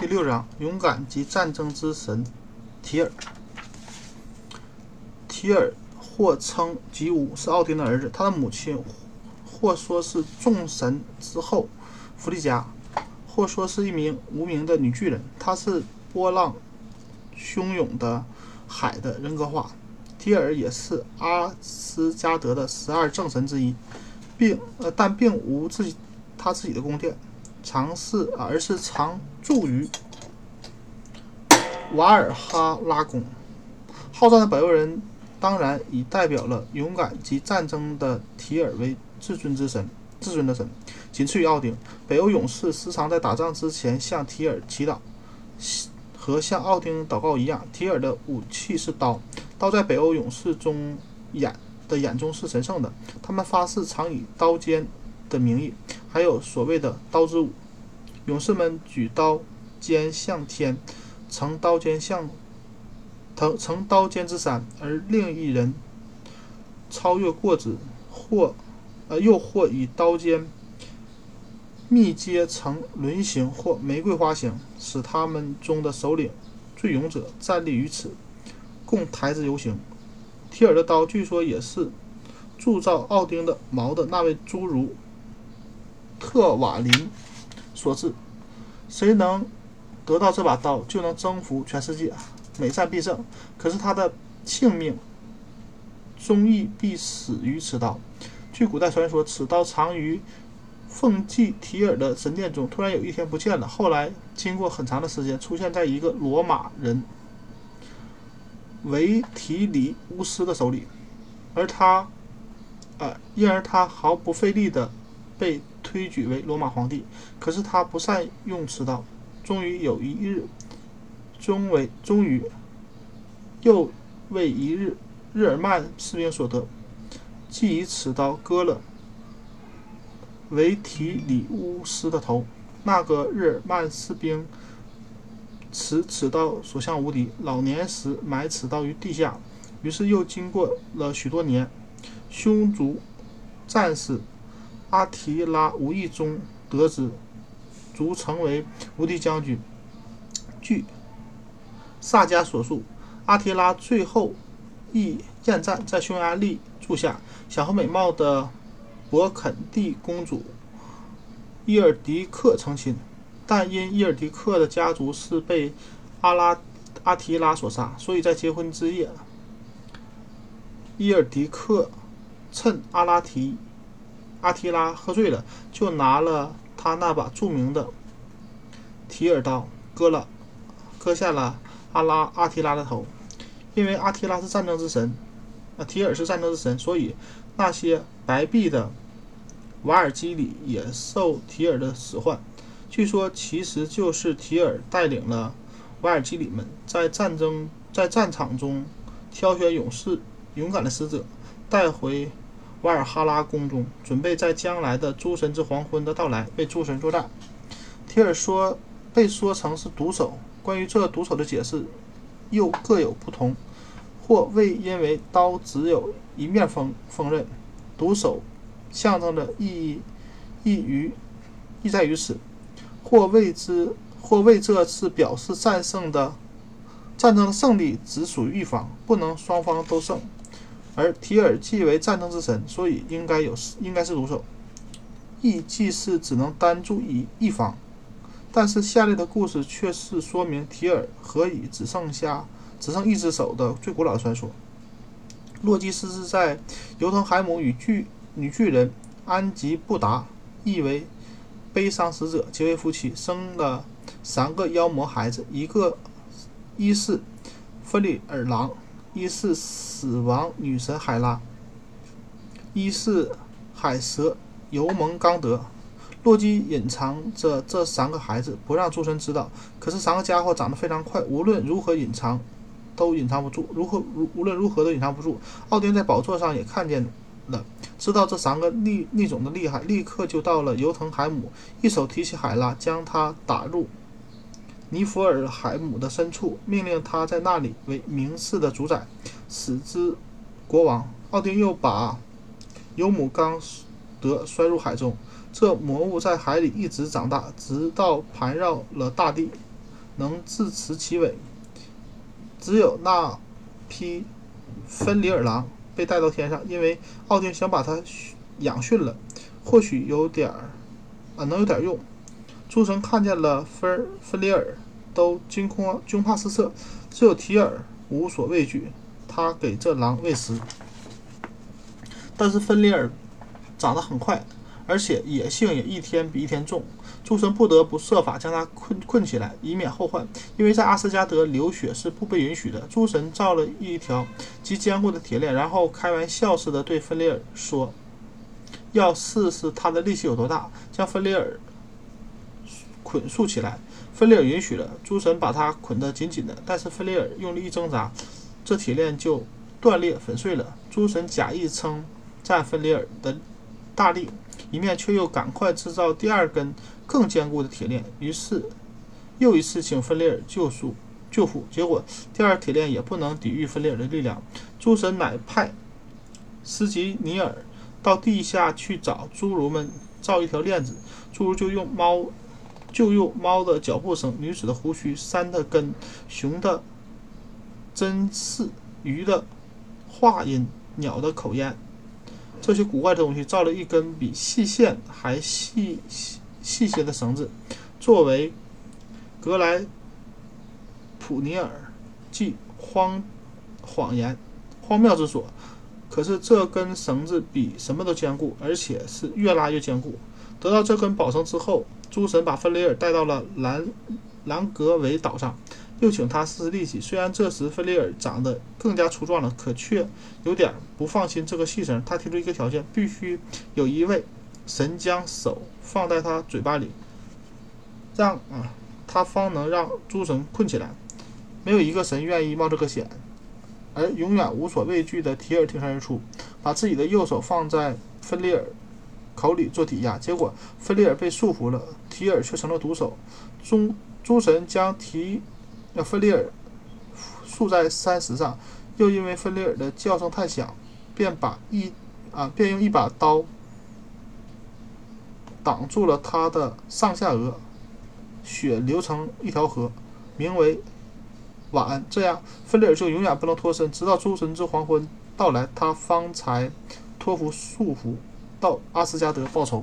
第六章：勇敢及战争之神提尔。提尔或称吉乌，是奥丁的儿子。他的母亲或说是众神之后弗利加，或说是一名无名的女巨人。她是波浪汹涌的海的人格化。提尔也是阿斯加德的十二正神之一，并呃，但并无自己他自己的宫殿，常是而是常驻于瓦尔哈拉宫。好战的北欧人当然以代表了勇敢及战争的提尔为至尊之神，至尊的神，仅次于奥丁。北欧勇士时常在打仗之前向提尔祈祷。和向奥丁祷告一样，提尔的武器是刀。刀在北欧勇士中眼的眼中是神圣的，他们发誓常以刀尖的名义，还有所谓的刀之舞。勇士们举刀尖向天，呈刀尖向腾呈刀尖之山，而另一人超越过之，或呃又或以刀尖。密接成轮形或玫瑰花形，使他们中的首领、最勇者站立于此，共抬之游行。提尔的刀据说也是铸造奥丁的矛的那位侏儒特瓦林所制。谁能得到这把刀，就能征服全世界，每战必胜。可是他的性命终亦必死于此刀。据古代传说，此刀藏于。奉祭提尔的神殿中，突然有一天不见了。后来经过很长的时间，出现在一个罗马人维提里乌斯的手里，而他，呃，因而他毫不费力的被推举为罗马皇帝。可是他不善用此刀，终于有一日，终为终于又为一日日耳曼士兵所得，即以此刀割了。维提里乌斯的头，那个日耳曼士兵持此刀所向无敌。老年时埋此刀于地下，于是又经过了许多年，匈奴战士阿提拉无意中得知，卒成为无敌将军。据萨迦所述，阿提拉最后一厌战，在匈牙利住下，想和美貌的。勃肯第公主伊尔迪克成亲，但因伊尔迪克的家族是被阿拉阿提拉所杀，所以在结婚之夜，伊尔迪克趁阿拉提阿提拉喝醉了，就拿了他那把著名的提尔刀，割了割下了阿拉阿提拉的头。因为阿提拉是战争之神，啊，提尔是战争之神，所以那些白璧的。瓦尔基里也受提尔的使唤，据说其实就是提尔带领了瓦尔基里们在战争在战场中挑选勇士、勇敢的使者，带回瓦尔哈拉宫中，准备在将来的诸神之黄昏的到来为诸神作战。提尔说被说成是毒手，关于这毒手的解释又各有不同，或为因为刀只有一面锋锋刃，毒手。象征的意义，意于意在于此，或为之，或为这次表示战胜的战争的胜利只属于一方，不能双方都胜。而提尔既为战争之神，所以应该有应该是毒手。意既是只能单注一一方，但是下列的故事却是说明提尔何以只剩下只剩一只手的最古老的传说。洛基斯是在尤腾海姆与巨。女巨人安吉布达，意为悲伤使者，结为夫妻，生了三个妖魔孩子，一个一是芬里尔狼，一是死亡女神海拉，一是海蛇尤蒙刚德。洛基隐藏着这三个孩子，不让诸神知道。可是三个家伙长得非常快，无论如何隐藏都隐藏不住。如何如无论如何都隐藏不住。奥丁在宝座上也看见。了，知道这三个逆逆种的厉害，立刻就到了尤腾海姆，一手提起海拉，将他打入尼弗尔海姆的深处，命令他在那里为明世的主宰，使之国王。奥丁又把尤姆刚德摔入海中，这魔物在海里一直长大，直到盘绕了大地。能自持其尾。只有那匹芬里尔狼被带到天上，因为奥丁想把它养训了，或许有点儿啊，能有点用。诸神看见了芬芬里尔，都惊恐惊怕失色，只有提尔无所畏惧，他给这狼喂食。但是芬里尔长得很快，而且野性也一天比一天重。诸神不得不设法将他困困起来，以免后患。因为在阿斯加德流血是不被允许的。诸神造了一条极坚固的铁链，然后开玩笑似的对芬里尔说：“要试试他的力气有多大，将芬里尔捆束起来。”芬里尔允许了，诸神把他捆得紧紧的。但是芬里尔用力一挣扎，这铁链就断裂粉碎了。诸神假意称。赞芬里尔的大力，一面却又赶快制造第二根更坚固的铁链，于是又一次请芬里尔救赎救父。结果第二铁链也不能抵御芬里尔的力量。诸神乃派斯吉尼尔到地下去找侏儒们造一条链子，侏儒就用猫就用猫的脚步声、女子的胡须、山的根、熊的针刺、鱼的话音、鸟的口咽。这些古怪的东西造了一根比细线还细细细些的绳子，作为格莱普尼尔即荒谎言荒谬之所。可是这根绳子比什么都坚固，而且是越拉越坚固。得到这根宝绳之后，诸神把芬雷尔带到了兰兰格维岛上。又请他试试力气。虽然这时芬利尔长得更加粗壮了，可却有点不放心这个细绳。他提出一个条件：必须有一位神将手放在他嘴巴里，让啊他方能让诸神困起来。没有一个神愿意冒这个险，而永远无所畏惧的提尔挺身而出，把自己的右手放在芬利尔口里做抵押。结果芬利尔被束缚了，提尔却成了毒手。诸诸神将提。呃芬利尔竖在山石上，又因为芬利尔的叫声太响，便把一啊便用一把刀挡住了他的上下颚，血流成一条河，名为晚安。这样，芬利尔就永远不能脱身，直到诸神之黄昏到来，他方才托付束缚到阿斯加德报仇。